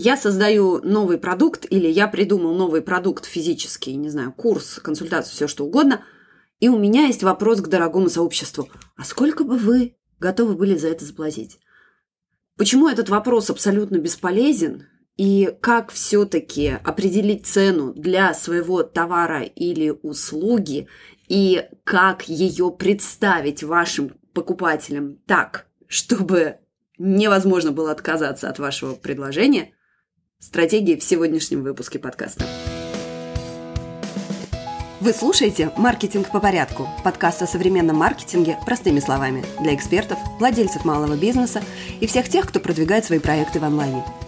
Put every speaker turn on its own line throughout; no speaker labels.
я создаю новый продукт или я придумал новый продукт физический, не знаю, курс, консультацию, все что угодно, и у меня есть вопрос к дорогому сообществу. А сколько бы вы готовы были за это заплатить? Почему этот вопрос абсолютно бесполезен? И как все-таки определить цену для своего товара или услуги? И как ее представить вашим покупателям так, чтобы невозможно было отказаться от вашего предложения – Стратегии в сегодняшнем выпуске подкаста.
Вы слушаете «Маркетинг по порядку» – подкаст о современном маркетинге простыми словами для экспертов, владельцев малого бизнеса и всех тех, кто продвигает свои проекты в онлайне –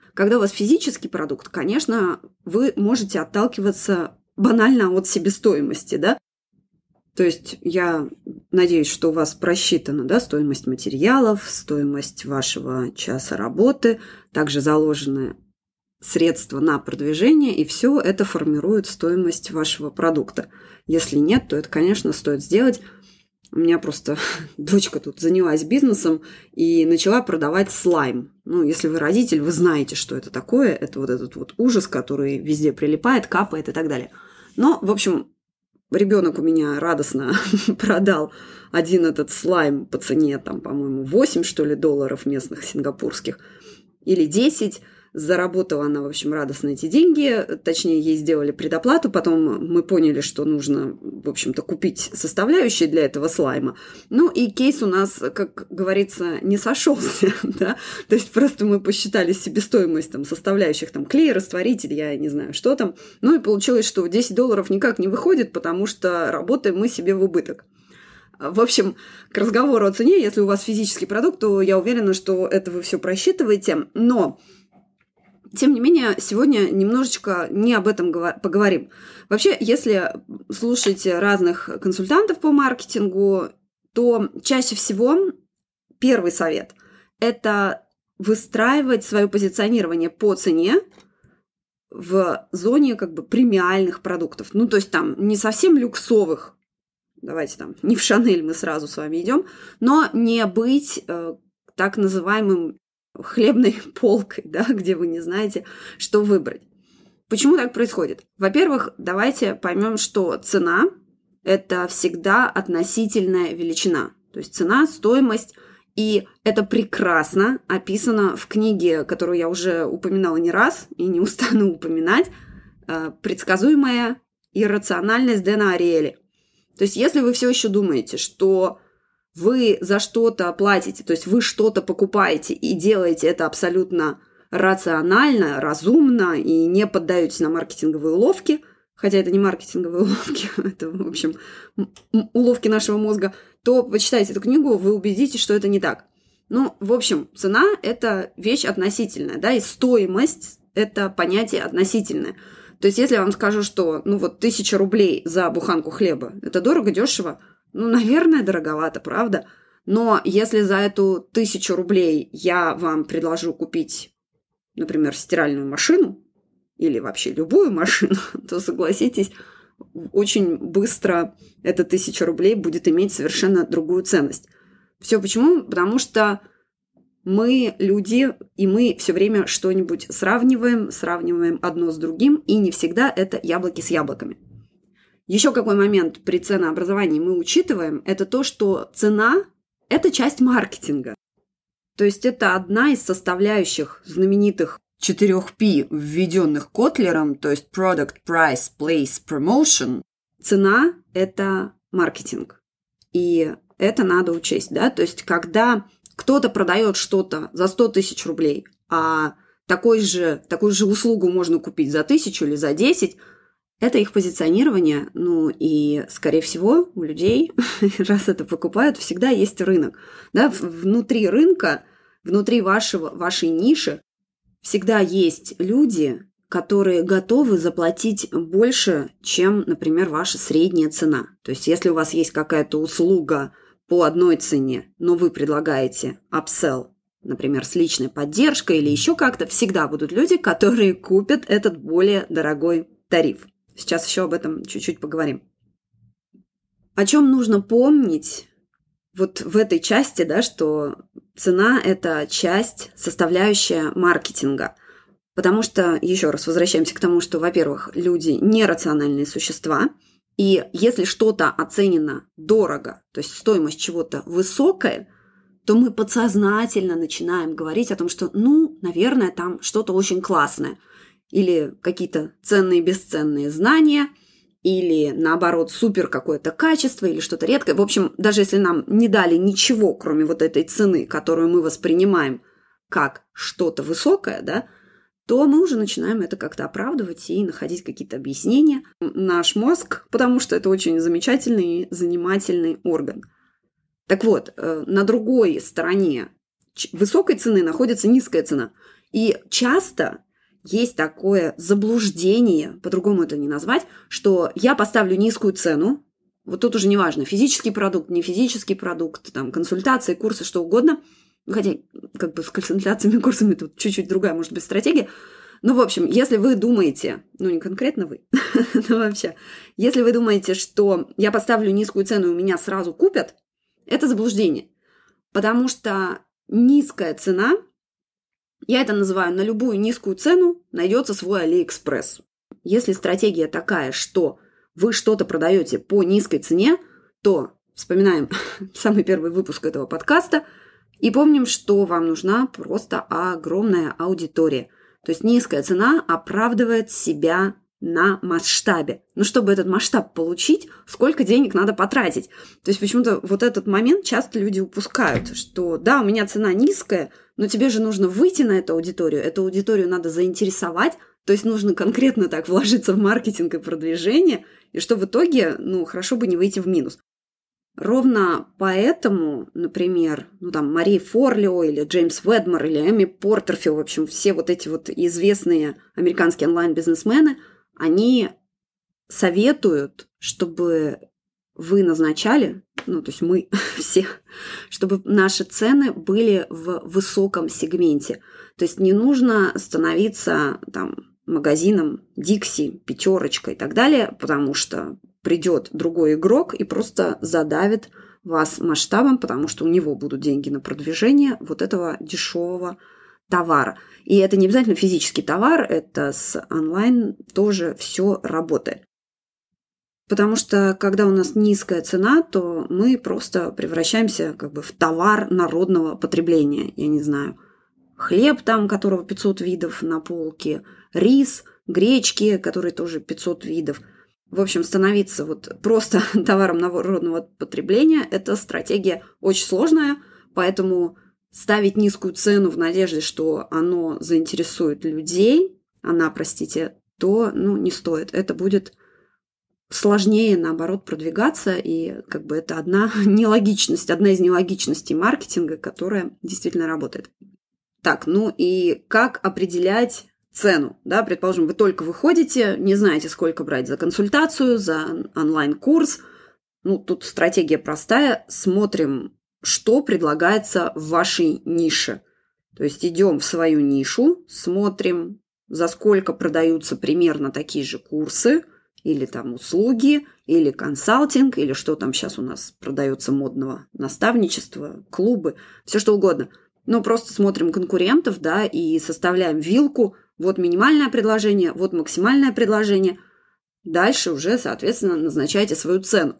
Когда у вас физический продукт, конечно, вы можете отталкиваться банально от себестоимости, да, то есть я надеюсь, что у вас просчитана да, стоимость материалов, стоимость вашего часа работы, также заложены средства на продвижение, и все это формирует стоимость вашего продукта. Если нет, то это, конечно, стоит сделать у меня просто дочка тут занялась бизнесом и начала продавать слайм. Ну, если вы родитель, вы знаете, что это такое. Это вот этот вот ужас, который везде прилипает, капает и так далее. Но, в общем, ребенок у меня радостно продал один этот слайм по цене, там, по-моему, 8, что ли, долларов местных сингапурских или 10. Заработала она, в общем, радостно эти деньги, точнее, ей сделали предоплату, потом мы поняли, что нужно, в общем-то, купить составляющие для этого слайма. Ну и кейс у нас, как говорится, не сошелся, да, то есть просто мы посчитали себестоимость там составляющих, там, клей, растворитель, я не знаю, что там, ну и получилось, что 10 долларов никак не выходит, потому что работаем мы себе в убыток. В общем, к разговору о цене, если у вас физический продукт, то я уверена, что это вы все просчитываете, но тем не менее, сегодня немножечко не об этом поговорим. Вообще, если слушаете разных консультантов по маркетингу, то чаще всего первый совет – это выстраивать свое позиционирование по цене в зоне как бы премиальных продуктов. Ну, то есть там не совсем люксовых, давайте там, не в Шанель мы сразу с вами идем, но не быть э, так называемым хлебной полкой, да, где вы не знаете, что выбрать. Почему так происходит? Во-первых, давайте поймем, что цена – это всегда относительная величина. То есть цена, стоимость, и это прекрасно описано в книге, которую я уже упоминала не раз и не устану упоминать, э, «Предсказуемая иррациональность Дэна Ариэли». То есть если вы все еще думаете, что вы за что-то платите, то есть вы что-то покупаете и делаете это абсолютно рационально, разумно и не поддаетесь на маркетинговые уловки, хотя это не маркетинговые уловки, это, в общем, уловки нашего мозга, то почитайте эту книгу, вы убедитесь, что это не так. Ну, в общем, цена – это вещь относительная, да, и стоимость – это понятие относительное. То есть, если я вам скажу, что, ну, вот, тысяча рублей за буханку хлеба – это дорого, дешево – ну, наверное, дороговато, правда? Но если за эту тысячу рублей я вам предложу купить, например, стиральную машину или вообще любую машину, то согласитесь, очень быстро эта тысяча рублей будет иметь совершенно другую ценность. Все почему? Потому что мы люди, и мы все время что-нибудь сравниваем, сравниваем одно с другим, и не всегда это яблоки с яблоками. Еще какой момент при ценообразовании мы учитываем, это то, что цена – это часть маркетинга. То есть это одна из составляющих знаменитых 4P, введенных Котлером, то есть Product, Price, Place, Promotion. Цена – это маркетинг. И это надо учесть, да, то есть когда кто-то продает что-то за 100 тысяч рублей, а такой же, такую же услугу можно купить за тысячу или за 10, это их позиционирование, ну и, скорее всего, у людей, раз это покупают, всегда есть рынок. Да, внутри рынка, внутри вашего, вашей ниши всегда есть люди, которые готовы заплатить больше, чем, например, ваша средняя цена. То есть, если у вас есть какая-то услуга по одной цене, но вы предлагаете upsell, например, с личной поддержкой или еще как-то, всегда будут люди, которые купят этот более дорогой тариф. Сейчас еще об этом чуть-чуть поговорим. О чем нужно помнить вот в этой части, да, что цена – это часть, составляющая маркетинга. Потому что, еще раз возвращаемся к тому, что, во-первых, люди нерациональные существа, и если что-то оценено дорого, то есть стоимость чего-то высокая, то мы подсознательно начинаем говорить о том, что, ну, наверное, там что-то очень классное. Или какие-то ценные, бесценные знания, или наоборот супер какое-то качество, или что-то редкое. В общем, даже если нам не дали ничего, кроме вот этой цены, которую мы воспринимаем как что-то высокое, да, то мы уже начинаем это как-то оправдывать и находить какие-то объяснения. Наш мозг, потому что это очень замечательный и занимательный орган. Так вот, э, на другой стороне высокой цены находится низкая цена. И часто есть такое заблуждение, по-другому это не назвать, что я поставлю низкую цену, вот тут уже неважно, физический продукт, не физический продукт, там, консультации, курсы, что угодно – ну, хотя, как бы с консультациями, курсами тут чуть-чуть другая, может быть, стратегия. Ну, в общем, если вы думаете, ну, не конкретно вы, но вообще, если вы думаете, что я поставлю низкую цену и у меня сразу купят, это заблуждение. Потому что низкая цена, я это называю, на любую низкую цену найдется свой Алиэкспресс. Если стратегия такая, что вы что-то продаете по низкой цене, то вспоминаем самый первый выпуск этого подкаста – и помним, что вам нужна просто огромная аудитория. То есть низкая цена оправдывает себя на масштабе. Но чтобы этот масштаб получить, сколько денег надо потратить? То есть почему-то вот этот момент часто люди упускают, что да, у меня цена низкая, но тебе же нужно выйти на эту аудиторию, эту аудиторию надо заинтересовать, то есть нужно конкретно так вложиться в маркетинг и продвижение, и что в итоге, ну, хорошо бы не выйти в минус. Ровно поэтому, например, ну там Мари Форлио или Джеймс Ведмор или Эми Портерфилл, в общем, все вот эти вот известные американские онлайн-бизнесмены, они советуют, чтобы вы назначали, ну, то есть мы все, чтобы наши цены были в высоком сегменте. То есть не нужно становиться там магазином Дикси, пятерочка и так далее, потому что придет другой игрок и просто задавит вас масштабом, потому что у него будут деньги на продвижение вот этого дешевого товара. И это не обязательно физический товар, это с онлайн тоже все работает. Потому что когда у нас низкая цена, то мы просто превращаемся как бы в товар народного потребления. Я не знаю, хлеб там, которого 500 видов на полке, рис, гречки, которые тоже 500 видов – в общем, становиться вот просто товаром народного потребления – это стратегия очень сложная, поэтому ставить низкую цену в надежде, что оно заинтересует людей, она, простите, то ну, не стоит. Это будет сложнее, наоборот, продвигаться, и как бы это одна нелогичность, одна из нелогичностей маркетинга, которая действительно работает. Так, ну и как определять цену, да, предположим, вы только выходите, не знаете, сколько брать за консультацию, за онлайн-курс. Ну, тут стратегия простая. Смотрим, что предлагается в вашей нише. То есть идем в свою нишу, смотрим, за сколько продаются примерно такие же курсы, или там услуги, или консалтинг, или что там сейчас у нас продается модного, наставничество, клубы, все что угодно. Но просто смотрим конкурентов, да, и составляем вилку – вот минимальное предложение, вот максимальное предложение. Дальше уже, соответственно, назначайте свою цену.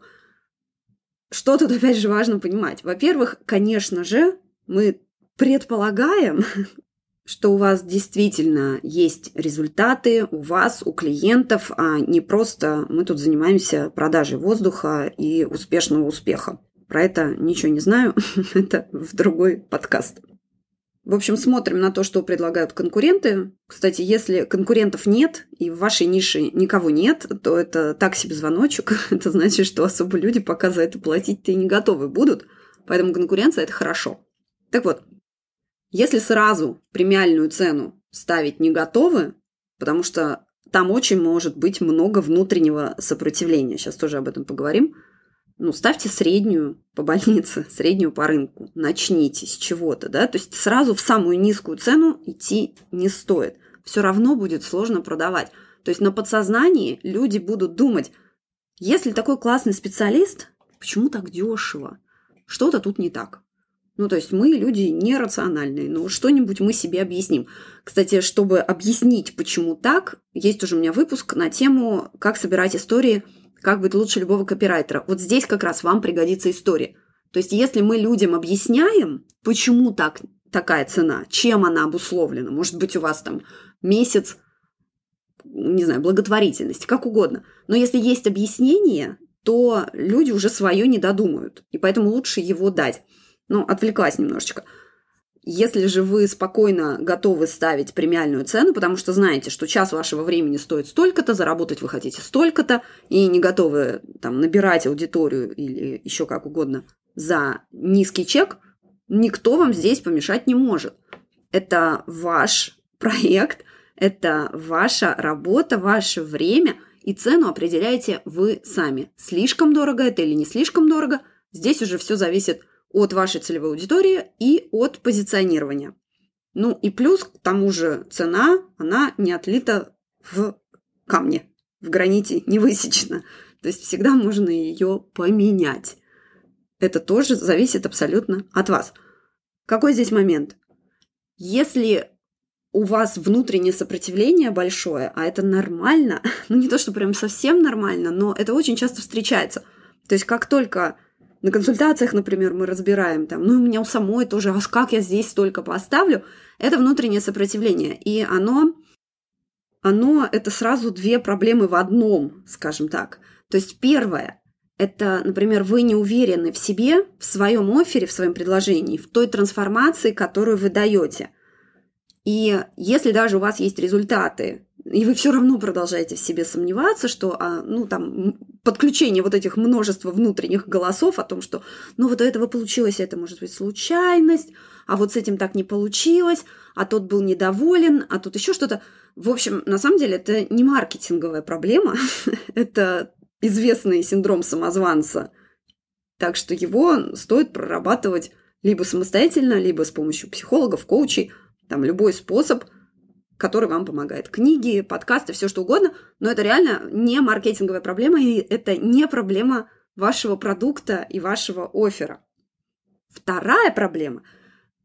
Что тут опять же важно понимать? Во-первых, конечно же, мы предполагаем, что у вас действительно есть результаты, у вас, у клиентов, а не просто мы тут занимаемся продажей воздуха и успешного успеха. Про это ничего не знаю, это в другой подкаст. В общем, смотрим на то, что предлагают конкуренты. Кстати, если конкурентов нет и в вашей нише никого нет, то это так себе звоночек. это значит, что особо люди пока за это платить-то и не готовы будут. Поэтому конкуренция – это хорошо. Так вот, если сразу премиальную цену ставить не готовы, потому что там очень может быть много внутреннего сопротивления. Сейчас тоже об этом поговорим. Ну, ставьте среднюю по больнице, среднюю по рынку. Начните с чего-то, да. То есть сразу в самую низкую цену идти не стоит. Все равно будет сложно продавать. То есть на подсознании люди будут думать, если такой классный специалист, почему так дешево? Что-то тут не так. Ну, то есть мы люди нерациональные, но что-нибудь мы себе объясним. Кстати, чтобы объяснить, почему так, есть уже у меня выпуск на тему «Как собирать истории, как быть лучше любого копирайтера». Вот здесь как раз вам пригодится история. То есть если мы людям объясняем, почему так, такая цена, чем она обусловлена, может быть, у вас там месяц, не знаю, благотворительности, как угодно. Но если есть объяснение, то люди уже свое не додумают, и поэтому лучше его дать. Ну, отвлеклась немножечко. Если же вы спокойно готовы ставить премиальную цену, потому что знаете, что час вашего времени стоит столько-то, заработать вы хотите столько-то, и не готовы там набирать аудиторию или еще как угодно за низкий чек, никто вам здесь помешать не может. Это ваш проект, это ваша работа, ваше время, и цену определяете вы сами. Слишком дорого это или не слишком дорого, здесь уже все зависит от вашей целевой аудитории и от позиционирования. Ну и плюс к тому же цена, она не отлита в камне, в граните не высечена. То есть всегда можно ее поменять. Это тоже зависит абсолютно от вас. Какой здесь момент? Если у вас внутреннее сопротивление большое, а это нормально, ну не то, что прям совсем нормально, но это очень часто встречается. То есть как только на консультациях, например, мы разбираем там, ну, у меня у самой тоже, а как я здесь столько поставлю? Это внутреннее сопротивление. И оно, оно, это сразу две проблемы в одном, скажем так. То есть первое, это, например, вы не уверены в себе, в своем офере, в своем предложении, в той трансформации, которую вы даете. И если даже у вас есть результаты, и вы все равно продолжаете в себе сомневаться, что, а, ну, там, подключение вот этих множества внутренних голосов о том, что, ну, вот у этого получилось, это может быть случайность, а вот с этим так не получилось, а тот был недоволен, а тут еще что-то. В общем, на самом деле это не маркетинговая проблема, это известный синдром самозванца. Так что его стоит прорабатывать либо самостоятельно, либо с помощью психологов, коучей, там любой способ – который вам помогает. Книги, подкасты, все что угодно, но это реально не маркетинговая проблема, и это не проблема вашего продукта и вашего оффера. Вторая проблема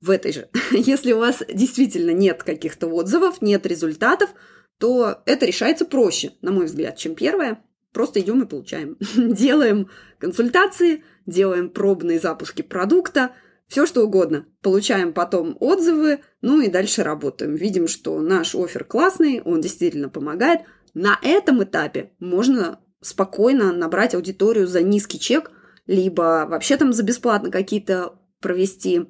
в этой же. Если у вас действительно нет каких-то отзывов, нет результатов, то это решается проще, на мой взгляд, чем первое. Просто идем и получаем. Делаем консультации, делаем пробные запуски продукта – все что угодно. Получаем потом отзывы, ну и дальше работаем. Видим, что наш офер классный, он действительно помогает. На этом этапе можно спокойно набрать аудиторию за низкий чек, либо вообще там за бесплатно какие-то провести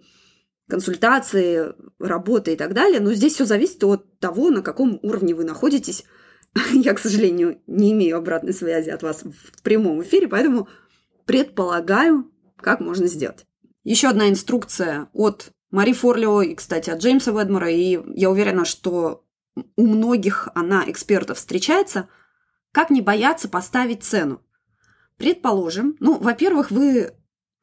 консультации, работы и так далее. Но здесь все зависит от того, на каком уровне вы находитесь. Я, к сожалению, не имею обратной связи от вас в прямом эфире, поэтому предполагаю, как можно сделать. Еще одна инструкция от Мари Форлио и, кстати, от Джеймса Ведмора, и я уверена, что у многих она, экспертов, встречается. Как не бояться поставить цену? Предположим, ну, во-первых, вы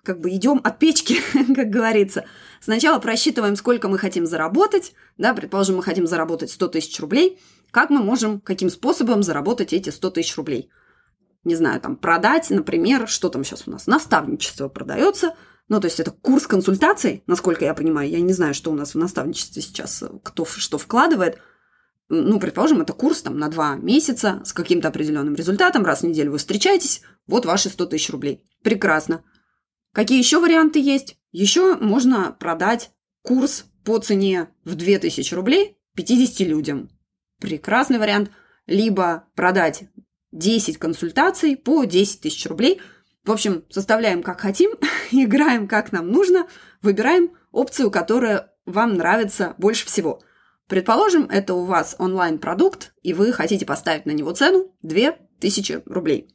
как бы идем от печки, как говорится. Сначала просчитываем, сколько мы хотим заработать. Да, предположим, мы хотим заработать 100 тысяч рублей. Как мы можем, каким способом заработать эти 100 тысяч рублей? Не знаю, там, продать, например, что там сейчас у нас? Наставничество продается – ну, то есть это курс консультаций, насколько я понимаю. Я не знаю, что у нас в наставничестве сейчас, э, кто что вкладывает. Ну, предположим, это курс там на два месяца с каким-то определенным результатом. Раз в неделю вы встречаетесь, вот ваши 100 тысяч рублей. Прекрасно. Какие еще варианты есть? Еще можно продать курс по цене в 2000 рублей 50 людям. Прекрасный вариант. Либо продать 10 консультаций по 10 тысяч рублей – в общем, составляем как хотим, играем как нам нужно, выбираем опцию, которая вам нравится больше всего. Предположим, это у вас онлайн-продукт, и вы хотите поставить на него цену 2000 рублей.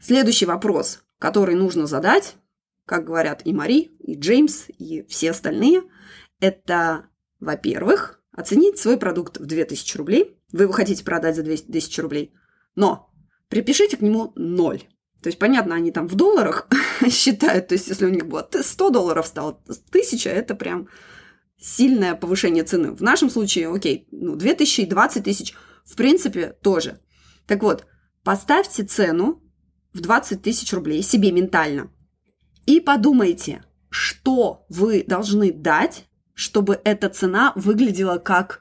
Следующий вопрос, который нужно задать, как говорят и Мари, и Джеймс, и все остальные, это, во-первых, оценить свой продукт в 2000 рублей, вы его хотите продать за 2000 рублей, но припишите к нему 0. То есть, понятно, они там в долларах считают, то есть, если у них было 100 долларов стало 1000, это прям сильное повышение цены. В нашем случае, окей, ну, 2000 и 20 тысяч, в принципе, тоже. Так вот, поставьте цену в 20 тысяч рублей себе ментально и подумайте, что вы должны дать, чтобы эта цена выглядела как,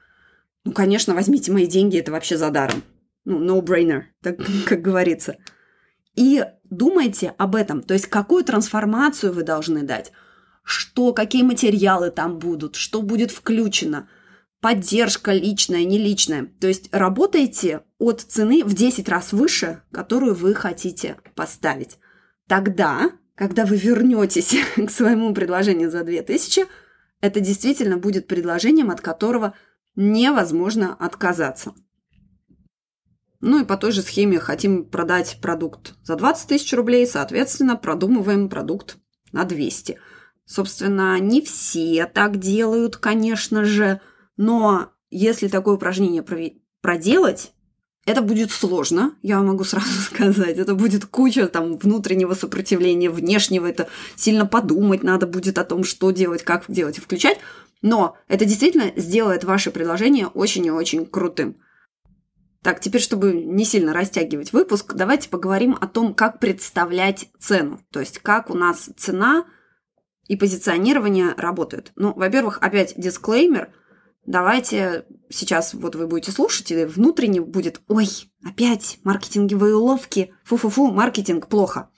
ну, конечно, возьмите мои деньги, это вообще за даром. Ну, no-brainer, так как говорится. И думайте об этом, то есть какую трансформацию вы должны дать, что, какие материалы там будут, что будет включено, поддержка личная, не личная. То есть работайте от цены в 10 раз выше, которую вы хотите поставить. Тогда когда вы вернетесь к своему предложению за 2000, это действительно будет предложением, от которого невозможно отказаться. Ну и по той же схеме хотим продать продукт за 20 тысяч рублей, соответственно, продумываем продукт на 200. Собственно, не все так делают, конечно же, но если такое упражнение проделать, это будет сложно, я могу сразу сказать. Это будет куча там внутреннего сопротивления, внешнего. Это сильно подумать надо будет о том, что делать, как делать и включать. Но это действительно сделает ваше предложение очень и очень крутым. Так, теперь, чтобы не сильно растягивать выпуск, давайте поговорим о том, как представлять цену. То есть, как у нас цена и позиционирование работают. Ну, во-первых, опять дисклеймер – Давайте сейчас вот вы будете слушать, и внутренне будет «Ой, опять маркетинговые уловки, фу-фу-фу, маркетинг плохо».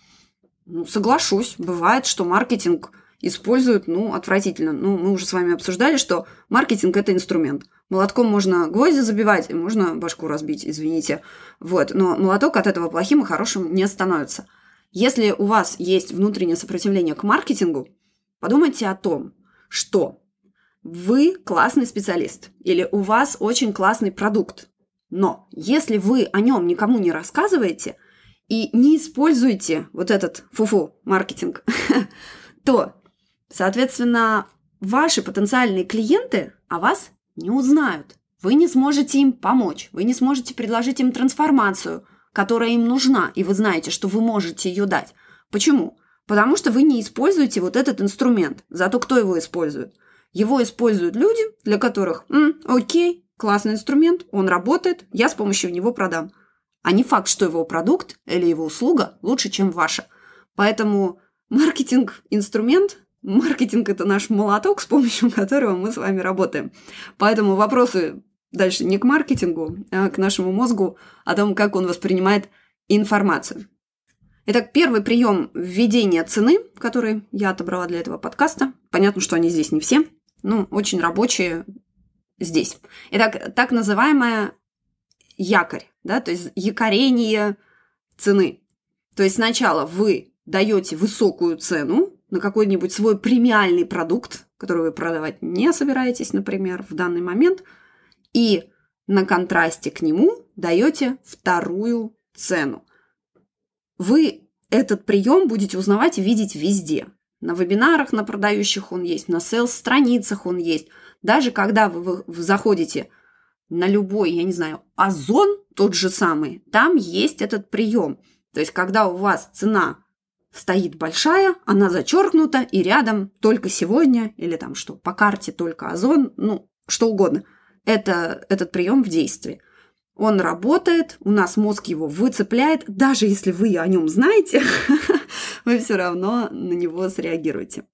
Ну, соглашусь, бывает, что маркетинг используют, ну, отвратительно. Ну, мы уже с вами обсуждали, что маркетинг – это инструмент. Молотком можно гвозди забивать, и можно башку разбить, извините. Вот, но молоток от этого плохим и хорошим не становится. Если у вас есть внутреннее сопротивление к маркетингу, подумайте о том, что вы классный специалист или у вас очень классный продукт. Но если вы о нем никому не рассказываете и не используете вот этот фуфу маркетинг, то, соответственно, ваши потенциальные клиенты о вас не узнают. Вы не сможете им помочь, вы не сможете предложить им трансформацию, которая им нужна, и вы знаете, что вы можете ее дать. Почему? Потому что вы не используете вот этот инструмент. Зато кто его использует? Его используют люди, для которых, М, окей, классный инструмент, он работает, я с помощью него продам. А не факт, что его продукт или его услуга лучше, чем ваша. Поэтому маркетинг – инструмент, маркетинг – это наш молоток, с помощью которого мы с вами работаем. Поэтому вопросы дальше не к маркетингу, а к нашему мозгу о том, как он воспринимает информацию. Итак, первый прием введения цены, который я отобрала для этого подкаста. Понятно, что они здесь не все ну, очень рабочие здесь. Итак, так называемая якорь, да, то есть якорение цены. То есть сначала вы даете высокую цену на какой-нибудь свой премиальный продукт, который вы продавать не собираетесь, например, в данный момент, и на контрасте к нему даете вторую цену. Вы этот прием будете узнавать и видеть везде. На вебинарах на продающих он есть, на селс-страницах он есть. Даже когда вы, вы заходите на любой, я не знаю, озон тот же самый, там есть этот прием. То есть, когда у вас цена стоит большая, она зачеркнута, и рядом только сегодня, или там что, по карте только озон, ну, что угодно. Это, этот прием в действии. Он работает, у нас мозг его выцепляет, даже если вы о нем знаете, вы все равно на него среагируете.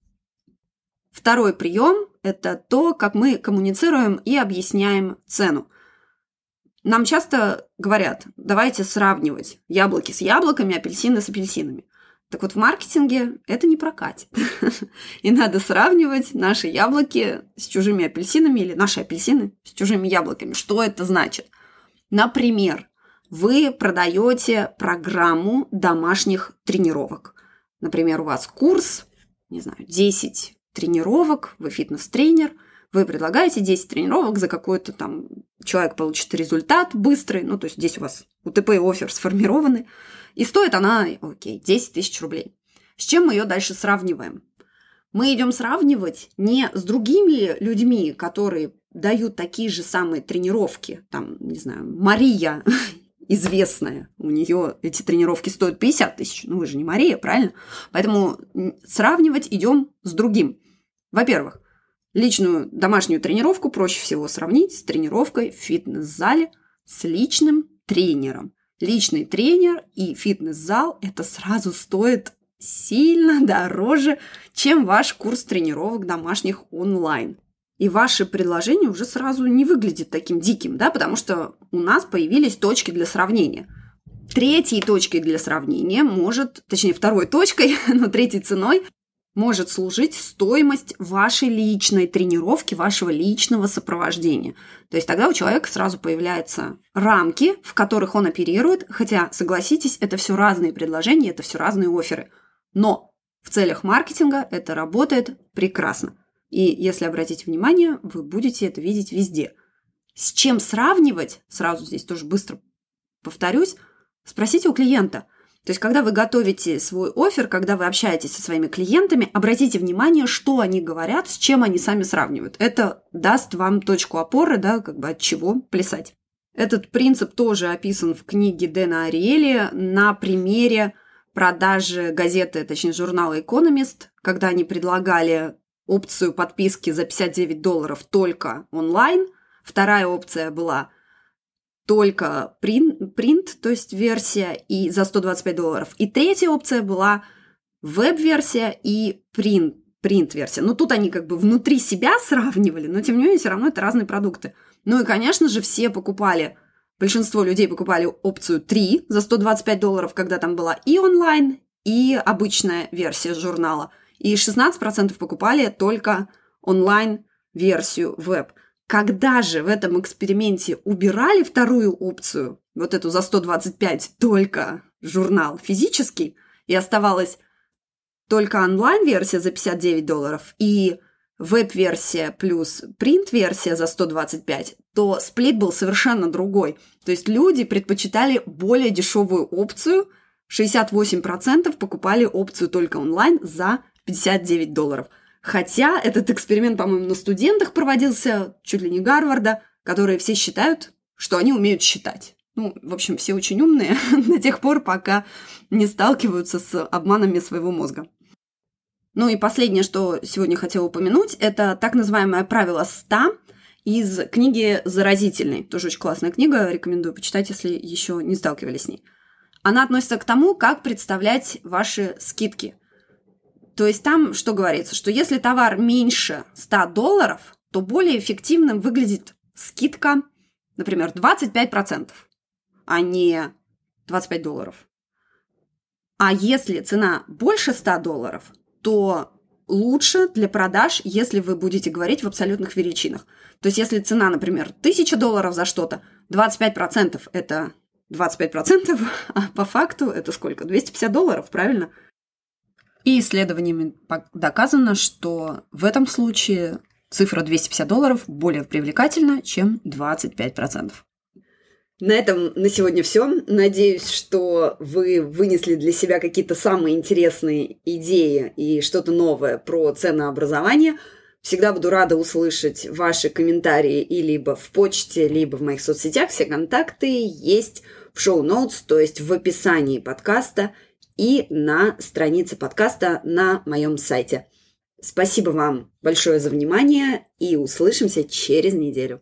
Второй прием – это то, как мы коммуницируем и объясняем цену. Нам часто говорят, давайте сравнивать яблоки с яблоками, апельсины с апельсинами. Так вот, в маркетинге это не прокатит. И надо сравнивать наши яблоки с чужими апельсинами или наши апельсины с чужими яблоками. Что это значит? Например, вы продаете программу домашних тренировок. Например, у вас курс, не знаю, 10 тренировок, вы фитнес-тренер, вы предлагаете 10 тренировок за какой-то там человек получит результат быстрый, ну, то есть здесь у вас УТП и офер сформированы, и стоит она, окей, 10 тысяч рублей. С чем мы ее дальше сравниваем? Мы идем сравнивать не с другими людьми, которые дают такие же самые тренировки. Там, не знаю, Мария известная, у нее эти тренировки стоят 50 тысяч. Ну, вы же не Мария, правильно? Поэтому сравнивать идем с другим. Во-первых, личную домашнюю тренировку проще всего сравнить с тренировкой в фитнес-зале с личным тренером. Личный тренер и фитнес-зал – это сразу стоит сильно дороже, чем ваш курс тренировок домашних онлайн. И ваше предложение уже сразу не выглядит таким диким, да, потому что у нас появились точки для сравнения. Третьей точкой для сравнения может, точнее, второй точкой, но третьей ценой может служить стоимость вашей личной тренировки, вашего личного сопровождения. То есть тогда у человека сразу появляются рамки, в которых он оперирует, хотя, согласитесь, это все разные предложения, это все разные оферы. Но в целях маркетинга это работает прекрасно. И если обратить внимание, вы будете это видеть везде. С чем сравнивать, сразу здесь тоже быстро повторюсь, спросите у клиента – то есть, когда вы готовите свой офер, когда вы общаетесь со своими клиентами, обратите внимание, что они говорят, с чем они сами сравнивают. Это даст вам точку опоры, да, как бы от чего плясать. Этот принцип тоже описан в книге Дэна Ариэли на примере продажи газеты, точнее журнала «Экономист», когда они предлагали опцию подписки за 59 долларов только онлайн. Вторая опция была только принт, принт, то есть версия, и за 125 долларов. И третья опция была веб-версия и принт, принт-версия. Но тут они как бы внутри себя сравнивали, но тем не менее все равно это разные продукты. Ну и, конечно же, все покупали, большинство людей покупали опцию 3 за 125 долларов, когда там была и онлайн, и обычная версия журнала. И 16% покупали только онлайн-версию веб. Когда же в этом эксперименте убирали вторую опцию, вот эту за 125 только журнал физический, и оставалась только онлайн-версия за 59 долларов и веб-версия плюс принт-версия за 125, то сплит был совершенно другой. То есть люди предпочитали более дешевую опцию, 68% покупали опцию только онлайн за 59 долларов – Хотя этот эксперимент, по-моему, на студентах проводился, чуть ли не Гарварда, которые все считают, что они умеют считать. Ну, в общем, все очень умные до тех пор, пока не сталкиваются с обманами своего мозга. Ну и последнее, что сегодня хотела упомянуть, это так называемое правило 100 из книги «Заразительный». Тоже очень классная книга, рекомендую почитать, если еще не сталкивались с ней. Она относится к тому, как представлять ваши скидки – то есть там что говорится, что если товар меньше 100 долларов, то более эффективным выглядит скидка, например, 25%, а не 25 долларов. А если цена больше 100 долларов, то лучше для продаж, если вы будете говорить в абсолютных величинах. То есть, если цена, например, 1000 долларов за что-то, 25% это 25%, а по факту это сколько? 250 долларов, правильно? И исследованиями доказано, что в этом случае цифра 250 долларов более привлекательна, чем 25%.
На этом на сегодня все. Надеюсь, что вы вынесли для себя какие-то самые интересные идеи и что-то новое про ценообразование. Всегда буду рада услышать ваши комментарии и либо в почте, либо в моих соцсетях. Все контакты есть в шоу-ноутс, то есть в описании подкаста – и на странице подкаста на моем сайте. Спасибо вам большое за внимание и услышимся через неделю.